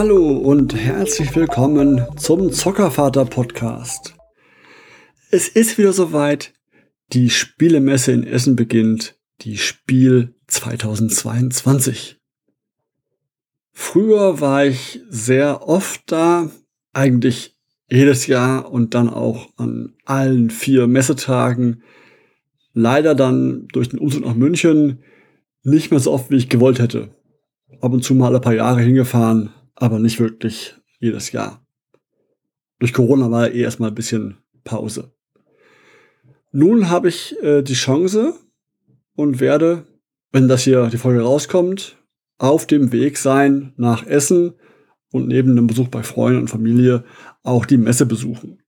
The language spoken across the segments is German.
und herzlich willkommen zum Zockervater Podcast. Es ist wieder soweit. Die Spielemesse in Essen beginnt. Die Spiel 2022. Früher war ich sehr oft da, eigentlich jedes Jahr und dann auch an allen vier Messetagen. Leider dann durch den Umzug nach München nicht mehr so oft, wie ich gewollt hätte. Ab und zu mal ein paar Jahre hingefahren, aber nicht wirklich jedes Jahr. Durch Corona war eh erstmal ein bisschen Pause. Nun habe ich äh, die Chance und werde, wenn das hier die Folge rauskommt, auf dem Weg sein nach Essen und neben dem Besuch bei Freunden und Familie auch die Messe besuchen.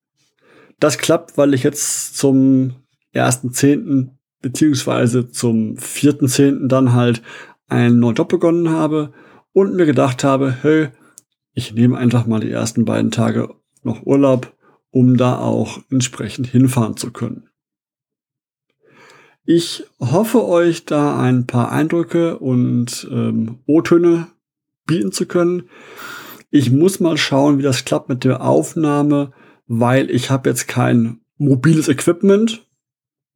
Das klappt, weil ich jetzt zum 1.10. beziehungsweise zum 4.10. dann halt einen neuen Job begonnen habe und mir gedacht habe, hey, ich nehme einfach mal die ersten beiden Tage noch Urlaub, um da auch entsprechend hinfahren zu können. Ich hoffe euch da ein paar Eindrücke und ähm, O-Töne bieten zu können. Ich muss mal schauen, wie das klappt mit der Aufnahme, weil ich habe jetzt kein mobiles Equipment.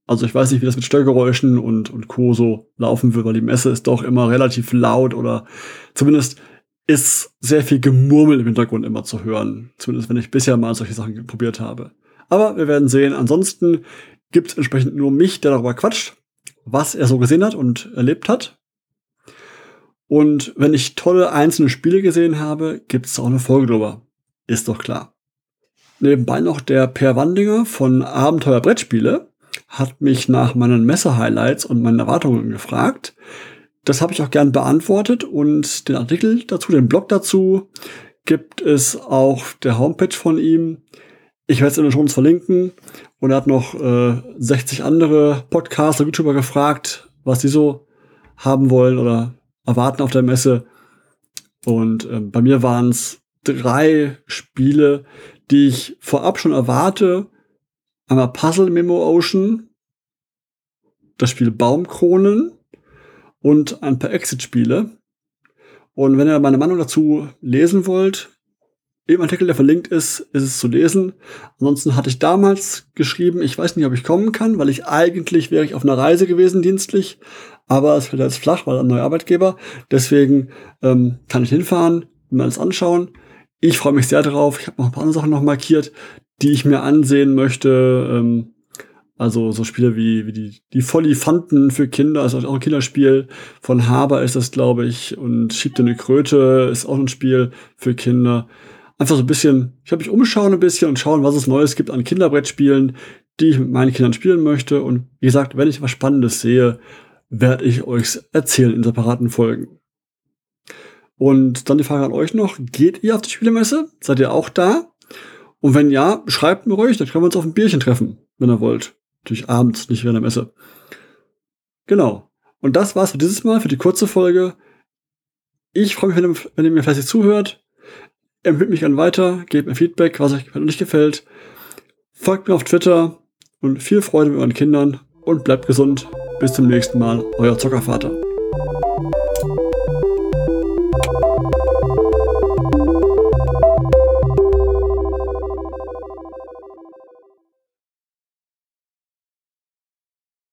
Also ich weiß nicht, wie das mit Störgeräuschen und, und Co. so laufen wird, weil die Messe ist doch immer relativ laut oder zumindest ist sehr viel Gemurmel im Hintergrund immer zu hören. Zumindest wenn ich bisher mal solche Sachen probiert habe. Aber wir werden sehen. Ansonsten gibt es entsprechend nur mich, der darüber quatscht, was er so gesehen hat und erlebt hat. Und wenn ich tolle einzelne Spiele gesehen habe, gibt es auch eine Folge drüber. Ist doch klar. Nebenbei noch der Per Wandinger von Abenteuer Brettspiele hat mich nach meinen Messe-Highlights und meinen Erwartungen gefragt. Das habe ich auch gern beantwortet und den Artikel dazu, den Blog dazu, gibt es auf der Homepage von ihm. Ich werde es in den Shows verlinken. Und er hat noch äh, 60 andere Podcaster, YouTuber gefragt, was die so haben wollen oder erwarten auf der Messe. Und äh, bei mir waren es drei Spiele, die ich vorab schon erwarte. Einmal Puzzle Memo Ocean, das Spiel Baumkronen und ein paar Exit-Spiele. Und wenn ihr meine Meinung dazu lesen wollt, im Artikel, der verlinkt ist, ist es zu lesen. Ansonsten hatte ich damals geschrieben, ich weiß nicht, ob ich kommen kann, weil ich eigentlich wäre ich auf einer Reise gewesen dienstlich, aber es wird jetzt flach, weil ein neuer Arbeitgeber. Deswegen ähm, kann ich hinfahren, mir alles anschauen. Ich freue mich sehr drauf. Ich habe noch ein paar andere Sachen noch markiert, die ich mir ansehen möchte. Ähm, also so Spiele wie, wie die, die Follifanten für Kinder, ist auch ein Kinderspiel. Von Haber ist das, glaube ich. Und Schiebt eine Kröte ist auch ein Spiel für Kinder. Einfach so ein bisschen, ich habe mich umschauen ein bisschen und schauen, was es Neues gibt an Kinderbrettspielen, die ich mit meinen Kindern spielen möchte. Und wie gesagt, wenn ich was Spannendes sehe, werde ich euch erzählen in separaten Folgen. Und dann die Frage an euch noch, geht ihr auf die Spielemesse? Seid ihr auch da? Und wenn ja, schreibt mir ruhig, dann können wir uns auf ein Bierchen treffen, wenn ihr wollt. Natürlich abends, nicht während der Messe. Genau. Und das war's für dieses Mal, für die kurze Folge. Ich freue mich, wenn ihr, mir fleißig zuhört. Empfehlt mich gerne weiter, gebt mir Feedback, was euch gefällt und nicht gefällt. Folgt mir auf Twitter und viel Freude mit euren Kindern und bleibt gesund. Bis zum nächsten Mal, euer Zockervater.